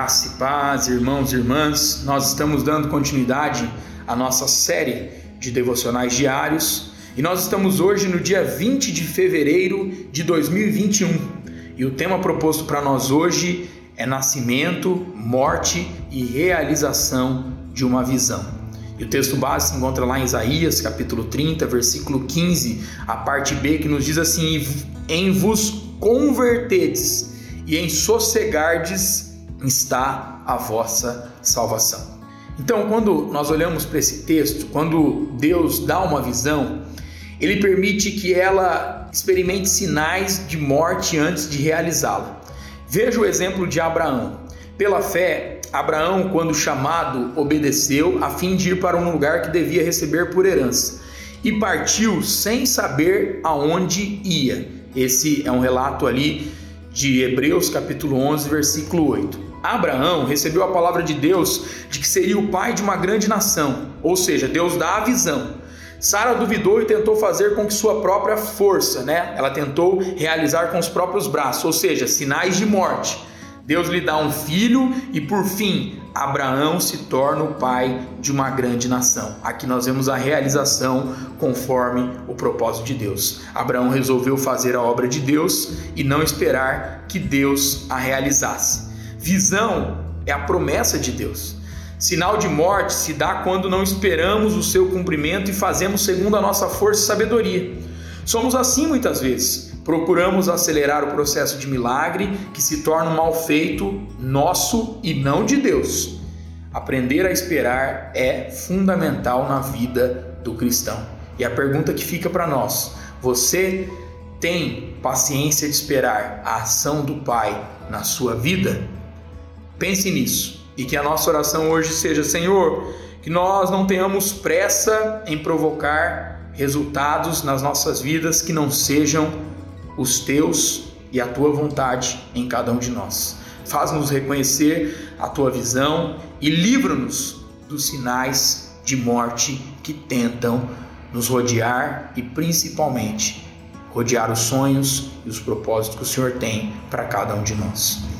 Graça e paz, irmãos e irmãs, nós estamos dando continuidade à nossa série de devocionais diários e nós estamos hoje no dia 20 de fevereiro de 2021 e o tema proposto para nós hoje é Nascimento, Morte e Realização de uma Visão. E o texto base se encontra lá em Isaías, capítulo 30, versículo 15, a parte B, que nos diz assim: Em vos convertedes e em sossegardes está a vossa salvação. Então, quando nós olhamos para esse texto, quando Deus dá uma visão, ele permite que ela experimente sinais de morte antes de realizá-la. Veja o exemplo de Abraão. Pela fé, Abraão, quando chamado, obedeceu a fim de ir para um lugar que devia receber por herança e partiu sem saber aonde ia. Esse é um relato ali de Hebreus capítulo 11, versículo 8. Abraão recebeu a palavra de Deus de que seria o pai de uma grande nação, ou seja, Deus dá a visão. Sara duvidou e tentou fazer com que sua própria força, né? Ela tentou realizar com os próprios braços, ou seja, sinais de morte. Deus lhe dá um filho e por fim, Abraão se torna o pai de uma grande nação. Aqui nós vemos a realização conforme o propósito de Deus. Abraão resolveu fazer a obra de Deus e não esperar que Deus a realizasse. Visão é a promessa de Deus. Sinal de morte se dá quando não esperamos o seu cumprimento e fazemos segundo a nossa força e sabedoria. Somos assim muitas vezes. Procuramos acelerar o processo de milagre que se torna um mal feito nosso e não de Deus. Aprender a esperar é fundamental na vida do cristão. E a pergunta que fica para nós: você tem paciência de esperar a ação do Pai na sua vida? Pense nisso e que a nossa oração hoje seja: Senhor, que nós não tenhamos pressa em provocar resultados nas nossas vidas que não sejam os teus e a tua vontade em cada um de nós. Faz-nos reconhecer a tua visão e livra-nos dos sinais de morte que tentam nos rodear e principalmente rodear os sonhos e os propósitos que o Senhor tem para cada um de nós.